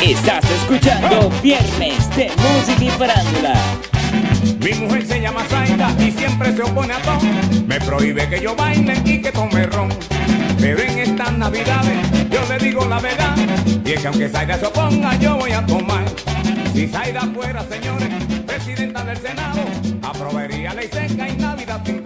Estás escuchando Viernes de Música y Farándula. Mi mujer se llama Zaida y siempre se opone a todo. Me prohíbe que yo baile y que tome ron. Pero en estas navidades yo le digo la verdad. Y es que aunque Zaida se oponga, yo voy a tomar. Si Zaida fuera, señores, presidenta del Senado, aprobaría ley seca y Navidad sin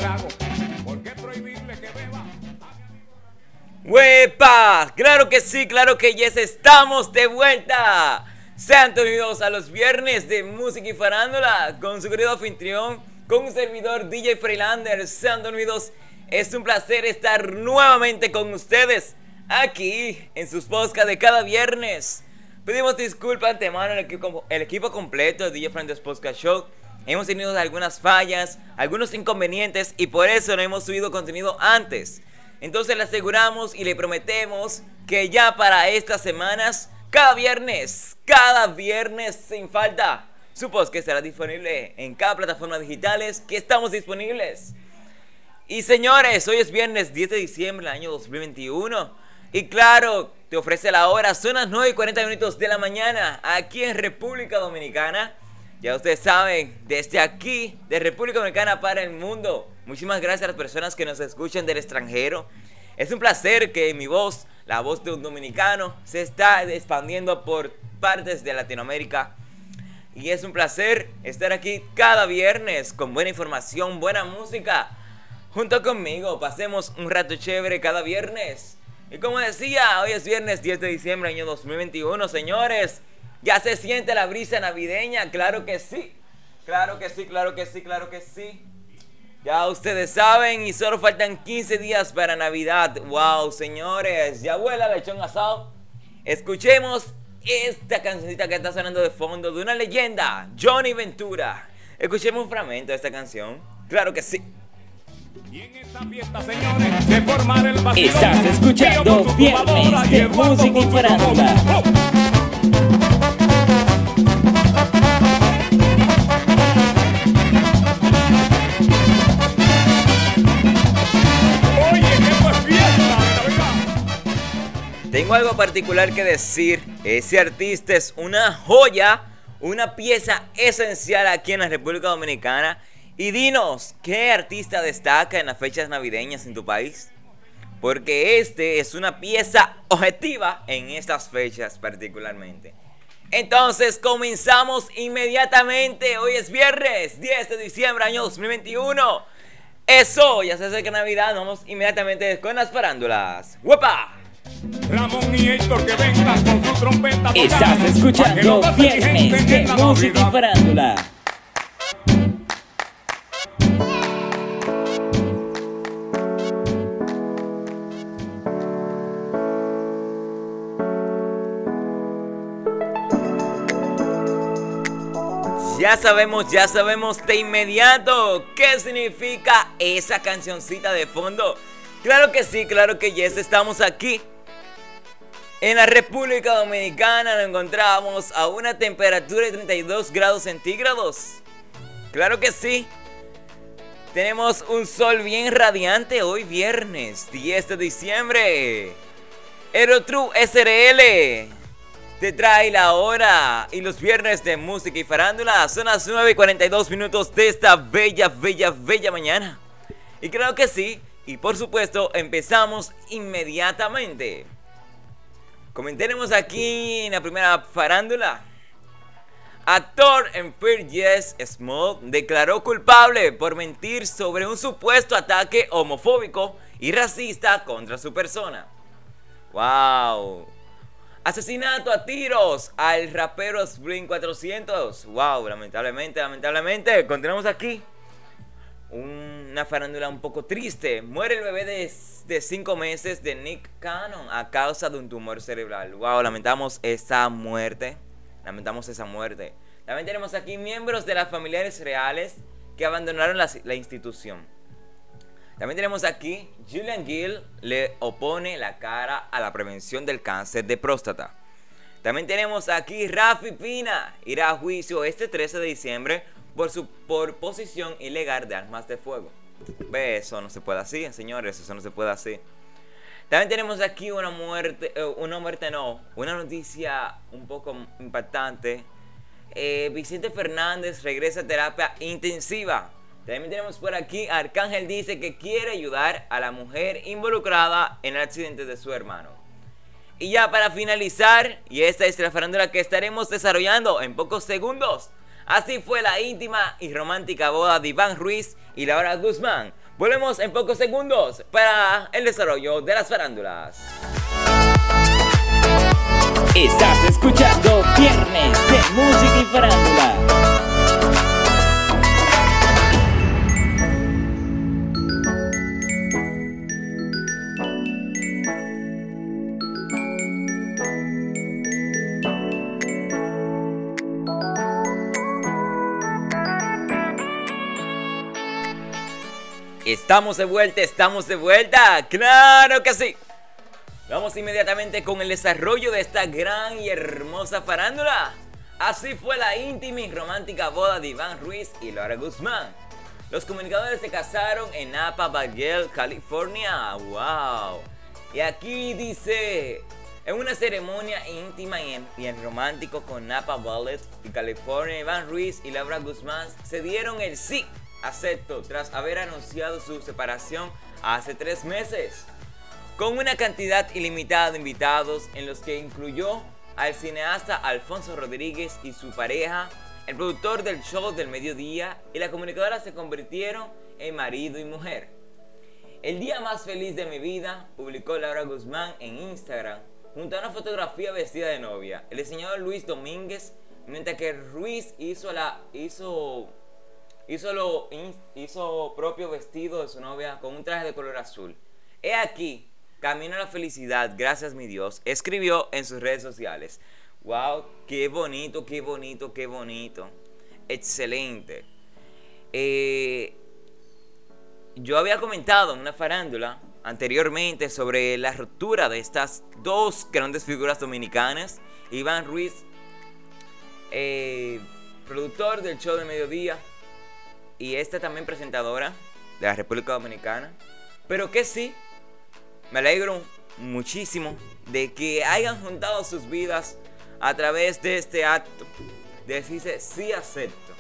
¡Huepa! Claro que sí, claro que yes, estamos de vuelta. Sean bienvenidos a los viernes de música y farándula con su querido anfitrión, con un servidor DJ Freelander. Sean bienvenidos. Es un placer estar nuevamente con ustedes aquí en sus podcasts de cada viernes. Pedimos disculpas antemano al equipo, el equipo completo de DJ Freelander Podcast Show. Hemos tenido algunas fallas, algunos inconvenientes y por eso no hemos subido contenido antes. Entonces le aseguramos y le prometemos que ya para estas semanas, cada viernes, cada viernes sin falta, su podcast estará disponible en cada plataforma digitales que estamos disponibles. Y señores, hoy es viernes 10 de diciembre del año 2021. Y claro, te ofrece la hora, son las 9 y 40 minutos de la mañana, aquí en República Dominicana. Ya ustedes saben, desde aquí, de República Dominicana para el mundo. Muchísimas gracias a las personas que nos escuchan del extranjero. Es un placer que mi voz, la voz de un dominicano, se está expandiendo por partes de Latinoamérica. Y es un placer estar aquí cada viernes con buena información, buena música. Junto conmigo, pasemos un rato chévere cada viernes. Y como decía, hoy es viernes 10 de diciembre año 2021, señores. Ya se siente la brisa navideña, claro que sí. Claro que sí, claro que sí, claro que sí. Ya ustedes saben y solo faltan 15 días para Navidad. Wow, señores, ya vuela lechón asado. Escuchemos esta cancioncita que está sonando de fondo de una leyenda, Johnny Ventura. Escuchemos un fragmento de esta canción. Claro que sí. Y en esta fiesta, señores, se formará el vacilón. Estás escuchando Viernes de Música y Farándula. Tengo algo particular que decir. Ese artista es una joya, una pieza esencial aquí en la República Dominicana. Y dinos, ¿qué artista destaca en las fechas navideñas en tu país? Porque este es una pieza objetiva en estas fechas particularmente. Entonces comenzamos inmediatamente. Hoy es viernes 10 de diciembre año 2021. Eso, ya se acerca Navidad. Vamos inmediatamente con las farándulas. ¡Huepa! Ramón y Héctor que vengan con su trompeta. Estás escuchando Viernes de Música y. Farándula. Ya sabemos, ya sabemos de inmediato qué significa esa cancioncita de fondo. Claro que sí, claro que yes, estamos aquí. En la República Dominicana nos encontramos a una temperatura de 32 grados centígrados. Claro que sí. Tenemos un sol bien radiante hoy viernes 10 de diciembre. Aerotrue SRL te trae la hora y los viernes de música y farándula. Son las 9 y 42 minutos de esta bella, bella, bella mañana. Y claro que sí, y por supuesto empezamos inmediatamente. Comentaremos aquí en la primera farándula. Actor en Fear Yes Small declaró culpable por mentir sobre un supuesto ataque homofóbico y racista contra su persona. ¡Wow! Asesinato a tiros al rapero Spring 400. ¡Wow! Lamentablemente, lamentablemente. Continuamos aquí. Una farándula un poco triste. Muere el bebé de 5 meses de Nick Cannon a causa de un tumor cerebral. ¡Wow! Lamentamos esa muerte. Lamentamos esa muerte. También tenemos aquí miembros de las familiares reales que abandonaron la, la institución. También tenemos aquí, Julian Gill le opone la cara a la prevención del cáncer de próstata. También tenemos aquí Rafi Pina, irá a juicio este 13 de diciembre por su por posesión ilegal de armas de fuego. Ve, eso no se puede así, señores, eso no se puede así. También tenemos aquí una muerte, eh, una muerte no, una noticia un poco impactante. Eh, Vicente Fernández regresa a terapia intensiva. También tenemos por aquí, Arcángel dice que quiere ayudar a la mujer involucrada en el accidente de su hermano. Y ya para finalizar, y esta es la farándula que estaremos desarrollando en pocos segundos. Así fue la íntima y romántica boda de Iván Ruiz y Laura Guzmán. Volvemos en pocos segundos para el desarrollo de las farándulas. Estás escuchando Viernes de Música y Farándula. Estamos de vuelta, estamos de vuelta. Claro que sí. Vamos inmediatamente con el desarrollo de esta gran y hermosa farándula. Así fue la íntima y romántica boda de Iván Ruiz y Laura Guzmán. Los comunicadores se casaron en Napa Valley, California. ¡Wow! Y aquí dice, en una ceremonia íntima y, en, romántico con Napa Valley, California, Iván Ruiz y Laura Guzmán se dieron el sí acepto tras haber anunciado su separación hace tres meses. Con una cantidad ilimitada de invitados en los que incluyó al cineasta Alfonso Rodríguez y su pareja, el productor del show del mediodía y la comunicadora se convirtieron en marido y mujer. El día más feliz de mi vida, publicó Laura Guzmán en Instagram, junto a una fotografía vestida de novia. El diseñador Luis Domínguez, mientras que Ruiz hizo la hizo hizo, lo, hizo propio vestido de su novia con un traje de color azul. He aquí, camino a la felicidad, gracias mi Dios, escribió en sus redes sociales. ¡Wow! ¡Qué bonito, qué bonito, qué bonito! Excelente. Eh, yo había comentado en una farándula anteriormente sobre la ruptura de estas dos grandes figuras dominicanas. Iván Ruiz, eh, productor del show de mediodía, y esta también presentadora de la República Dominicana. Pero que sí, me alegro muchísimo de que hayan juntado sus vidas a través de este acto. De decirse sí acepto.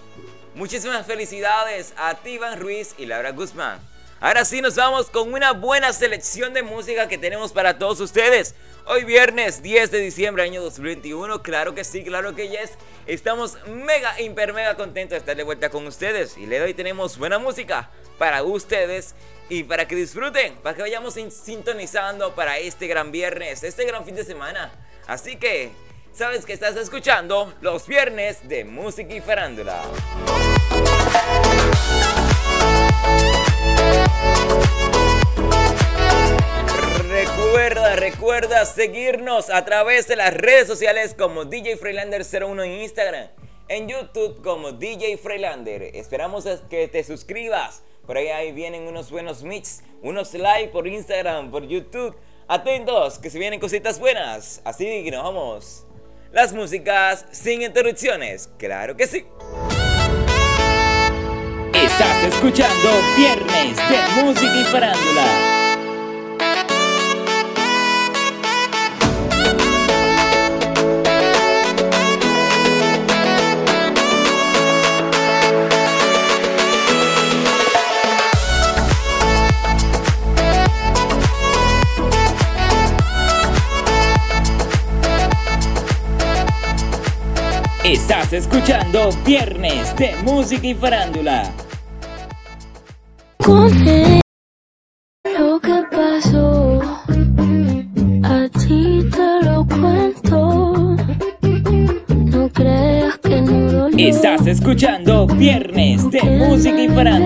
Muchísimas felicidades a Tivan Ruiz y Laura Guzmán. Ahora sí nos vamos con una buena selección de música que tenemos para todos ustedes. Hoy viernes 10 de diciembre año 2021, claro que sí, claro que yes. Estamos mega, hiper, mega contentos de estar de vuelta con ustedes. Y le doy tenemos buena música para ustedes y para que disfruten, para que vayamos sintonizando para este gran viernes, este gran fin de semana. Así que, sabes que estás escuchando los viernes de música y farándula. Recuerda, recuerda seguirnos a través de las redes sociales como DJ Freelander01 en Instagram, en YouTube como DJ Freelander. Esperamos que te suscribas. Por ahí, ahí vienen unos buenos mix, unos live por Instagram, por YouTube. Atentos, que se vienen cositas buenas. Así que nos vamos. Las músicas sin interrupciones, claro que sí. Estás escuchando Viernes de Música y Farándula. Estás escuchando Viernes de Música y Farándula. Lo que pasó, a ti te lo cuento. No creas que no dolió. Estás escuchando Viernes de Música y Farándula.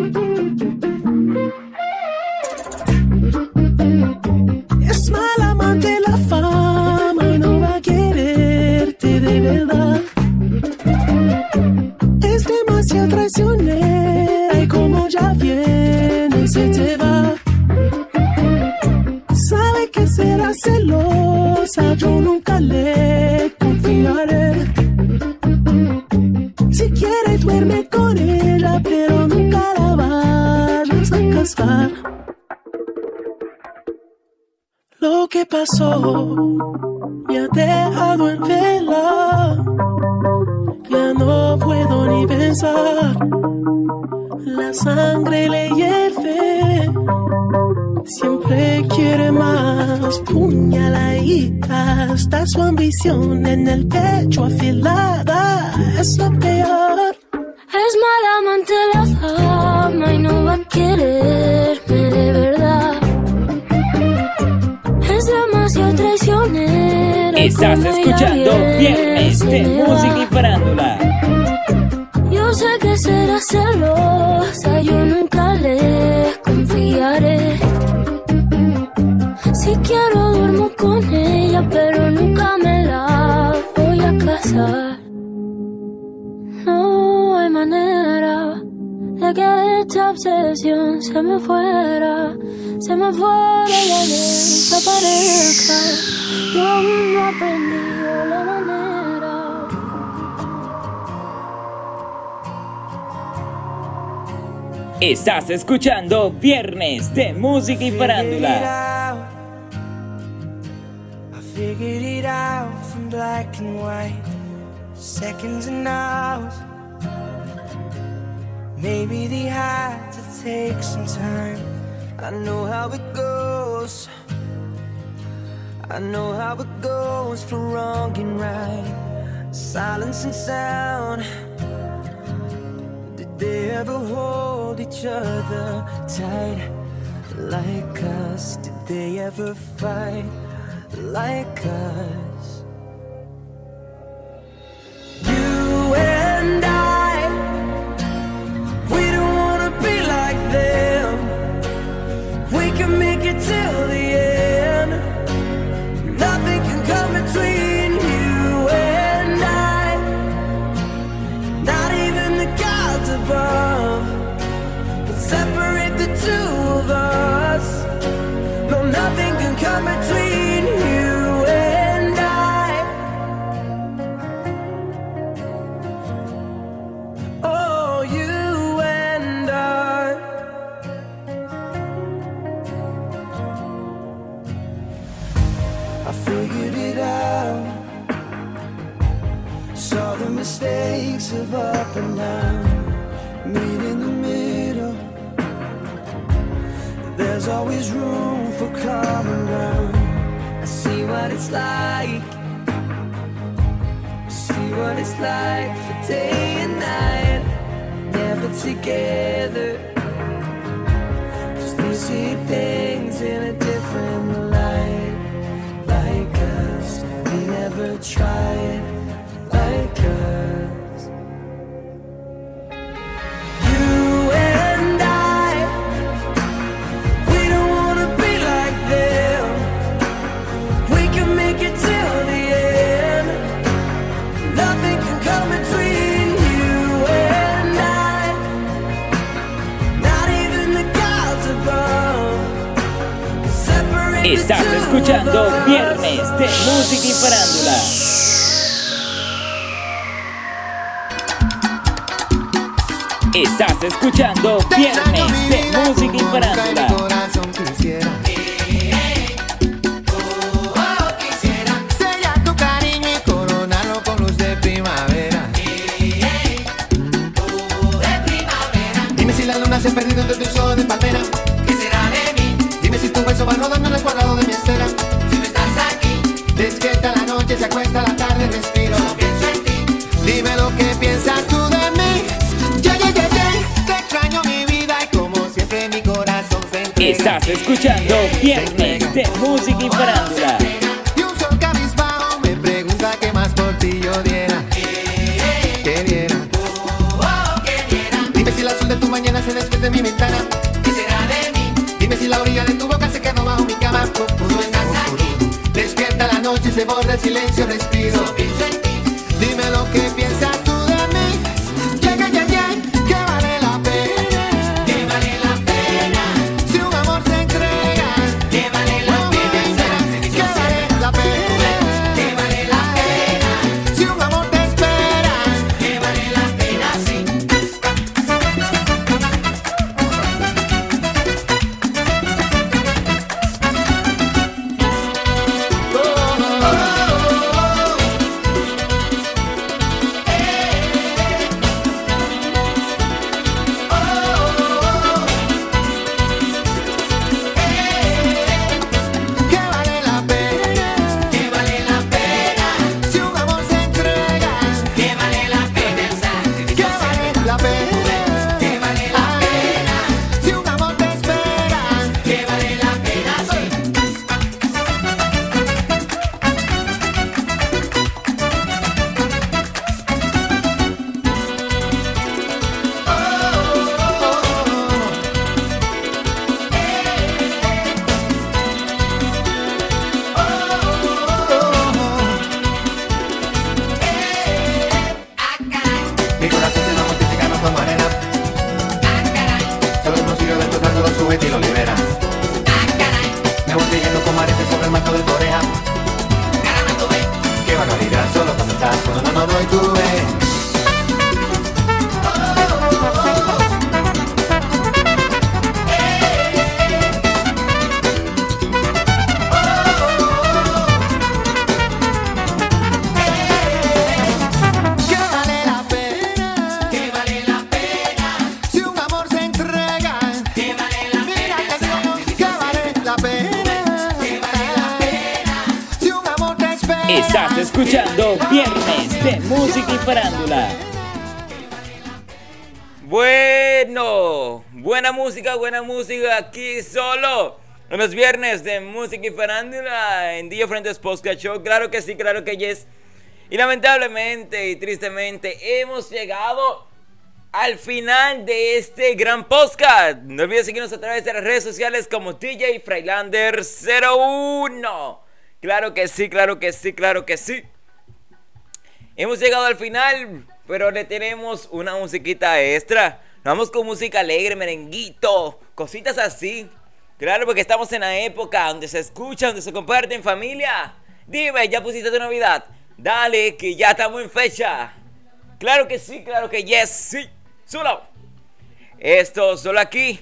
Celosa, yo nunca le confiaré. Si quiere duerme con ella, pero nunca la vayas a casar. Lo que pasó me ha dejado en vela. Ya no puedo ni pensar. La sangre le hierve. Siempre quiere más. Puñaladita. Está su ambición en el pecho afilada. Es lo peor. Es mala amante la fama y no va a quererme de verdad. Es demasiado traicionera. Estás escuchando de me Música y Farándula. Yo sé que será celosa, yo nunca Si quiero duermo con ella, pero nunca me la voy a casar. No hay manera de que esta obsesión se me fuera, se me fuera y desaparezca. Yo aún no he aprendido la manera. Estás escuchando Viernes de Música y Farándula. Figured it out from black and white, seconds and hours. Maybe they had to take some time. I know how it goes. I know how it goes for wrong and right. Silence and sound. Did they ever hold each other tight like us? Did they ever fight like us. necesité. Escuchando. Viernes de Música y Farándula. Estás escuchando Viernes de Música y Farándula. Sellar tu cariño y coronarlo con luz de primavera. Dime si la luna se ha perdido entre tus ojos de palmera. ¿Qué será de mí? Dime si tu beso va rodando en el cuadrado de mi estera. Si no estás aquí, despierta la noche, se acuesta la tarde, respiro. pienso en ti. Dime lo que piensas tú de mí. Ya, ya, ya, ya. Te extraño mi vida y como siempre mi corazón se entrega. Estás escuchando Viernes de Música y Farándula. Y un sol cabizbajo me pregunta qué más por ti yo diera. Que diera. Dime si el azul de tu mañana se despierta en mi ventana. ¿Qué será de mí? Dime si la orilla de tu boca se quedó bajo mi cama. Noche se borra el silencio, respiro. Música, buena música aquí solo. En los viernes de música y farándula en Día Frentes Podcast Show. Claro que sí, claro que yes. Y lamentablemente y tristemente hemos llegado al final de este gran podcast. No olvides seguirnos a través de las redes sociales como DJ Freilander 01. Claro que sí, claro que sí, claro que sí. Hemos llegado al final, pero le tenemos una musiquita extra. Vamos con música alegre, merenguito, cositas así. Claro, porque estamos en la época donde se escucha, donde se comparte en familia. Dime, ¿ya pusiste tu Navidad? Dale, que ya estamos en fecha. Claro que sí, claro que yes, sí. Solo. Esto solo aquí.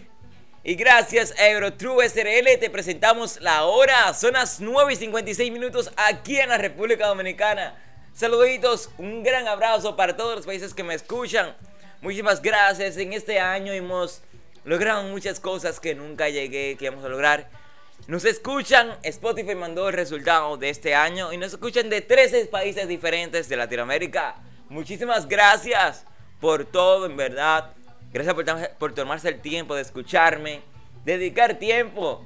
Y gracias a Eurotrue SRL te presentamos la hora. Son las 9 y 56 minutos aquí en la República Dominicana. Saluditos, un gran abrazo para todos los países que me escuchan. Muchísimas gracias. En este año hemos logrado muchas cosas que nunca llegué, que vamos a lograr. Nos escuchan, Spotify mandó el resultado de este año y nos escuchan de 13 países diferentes de Latinoamérica. Muchísimas gracias por todo, en verdad. Gracias por tomarse el tiempo de escucharme, dedicar tiempo.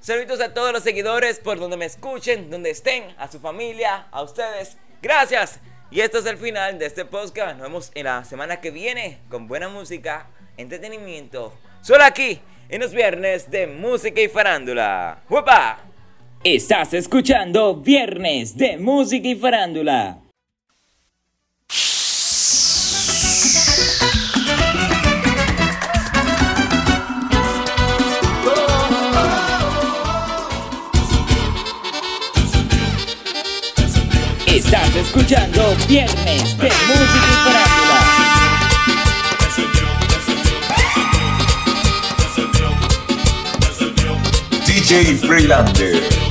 Saludos a todos los seguidores por donde me escuchen, donde estén, a su familia, a ustedes. Gracias. Y esto es el final de este podcast. Nos vemos en la semana que viene con buena música, entretenimiento. Solo aquí, en los viernes de música y farándula. ¡Upa! Estás escuchando Viernes de Música y Farándula. Escuchando Viernes de Música y Farándula. DJ Freelander.